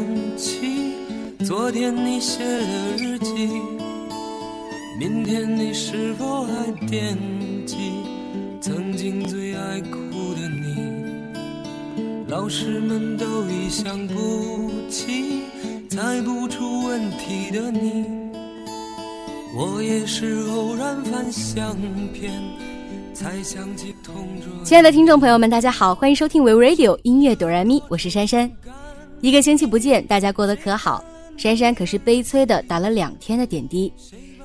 想起昨天你写的日记？明天你是否还惦记曾经最爱哭的你？老师们都已想不起猜不出问题的你，我也是偶然翻相片才想起同桌。亲爱的听众朋友们，大家好，欢迎收听 We Radio 音乐哆来咪，我是珊珊。一个星期不见，大家过得可好？珊珊可是悲催的打了两天的点滴。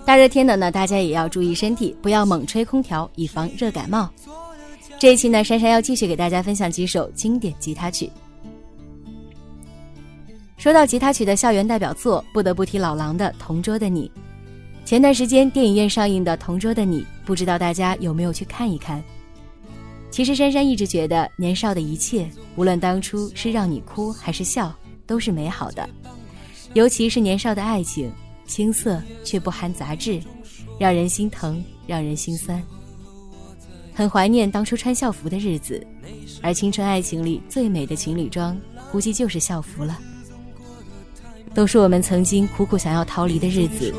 大热天的呢，大家也要注意身体，不要猛吹空调，以防热感冒。这一期呢，珊珊要继续给大家分享几首经典吉他曲。说到吉他曲的校园代表作，不得不提老狼的《同桌的你》。前段时间电影院上映的《同桌的你》，不知道大家有没有去看一看？其实珊珊一直觉得，年少的一切，无论当初是让你哭还是笑，都是美好的。尤其是年少的爱情。青涩却不含杂质，让人心疼，让人心酸。很怀念当初穿校服的日子，而青春爱情里最美的情侣装，估计就是校服了。都是我们曾经苦苦想要逃离的日子，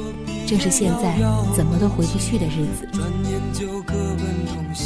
正是现在怎么都回不去的日子。转眼就各奔东西。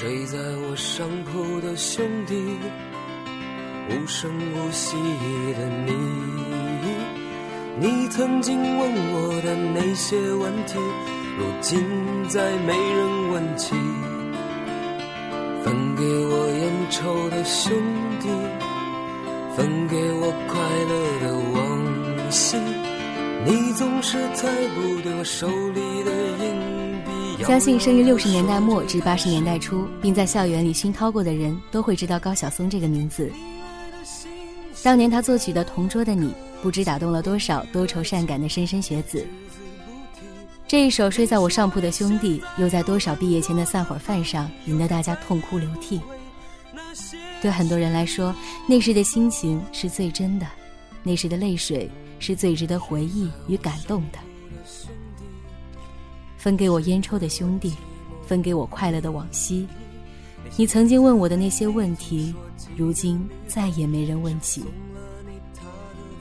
睡在我上铺的兄弟，无声无息的你，你曾经问我的那些问题，如今再没人问起。分给我烟抽的兄弟，分给我快乐的往昔，你总是猜不对我手里的硬币。相信生于六十年代末至八十年代初，并在校园里熏陶过的人，都会知道高晓松这个名字。当年他作曲的《同桌的你》，不知打动了多少多愁善感的莘莘学子。这一首睡在我上铺的兄弟，又在多少毕业前的散伙饭上，引得大家痛哭流涕。对很多人来说，那时的心情是最真的，那时的泪水是最值得回忆与感动的。分给我烟抽的兄弟，分给我快乐的往昔。你曾经问我的那些问题，如今再也没人问起。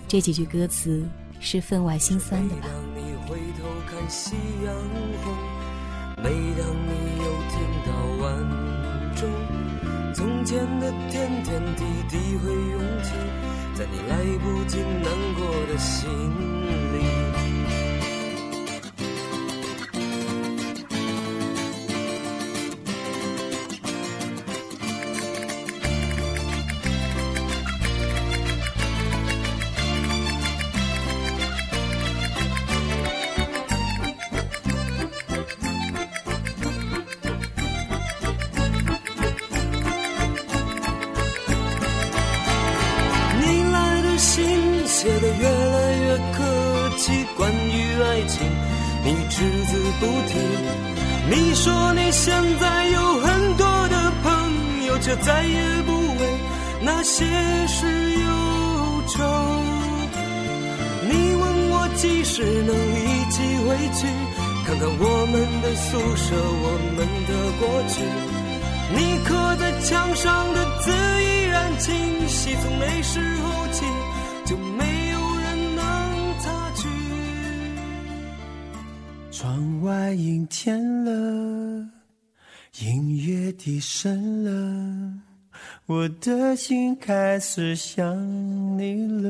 这几句歌词是分外心酸的吧？每当你天的点点滴滴会涌起，在你来不及难过的心里。客气，关于爱情，你只字不提。你说你现在有很多的朋友，却再也不为那些事忧愁。你问我几时能一起回去，看看我们的宿舍，我们的过去。你刻在墙上的字依然清晰，从那时候起。窗外阴天了，音乐低声了，我的心开始想你了。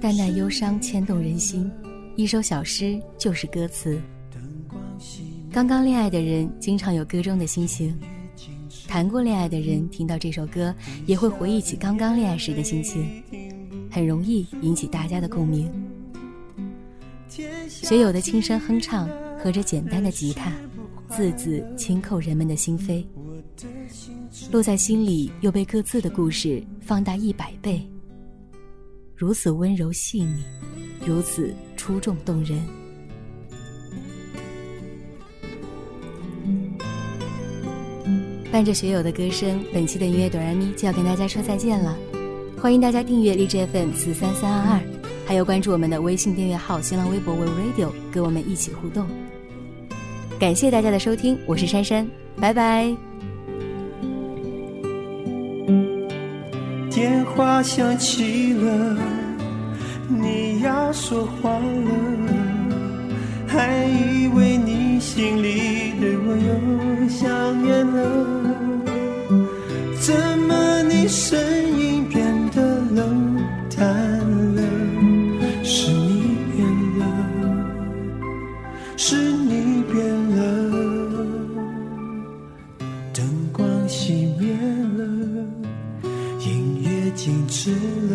淡淡忧伤牵动人心，一首小诗就是歌词。刚刚恋爱的人经常有歌中的心情，谈过恋爱的人听到这首歌也会回忆起刚刚恋爱时的心情，很容易引起大家的共鸣。学友的轻声哼唱和着简单的吉他，字字轻扣人们的心扉，落在心里又被各自的故事放大一百倍。如此温柔细腻，如此出众动人。伴着学友的歌声，本期的音乐哆来咪就要跟大家说再见了。欢迎大家订阅荔枝 FM 四三三二二，还有关注我们的微信订阅号、新浪微博为 Radio，跟我们一起互动。感谢大家的收听，我是珊珊，拜拜。电话响起了，你要说话了，还以为你心里对我又想念了，怎么你声音变得冷淡了？是你变了，是你变了，灯光熄灭了。音乐静止了，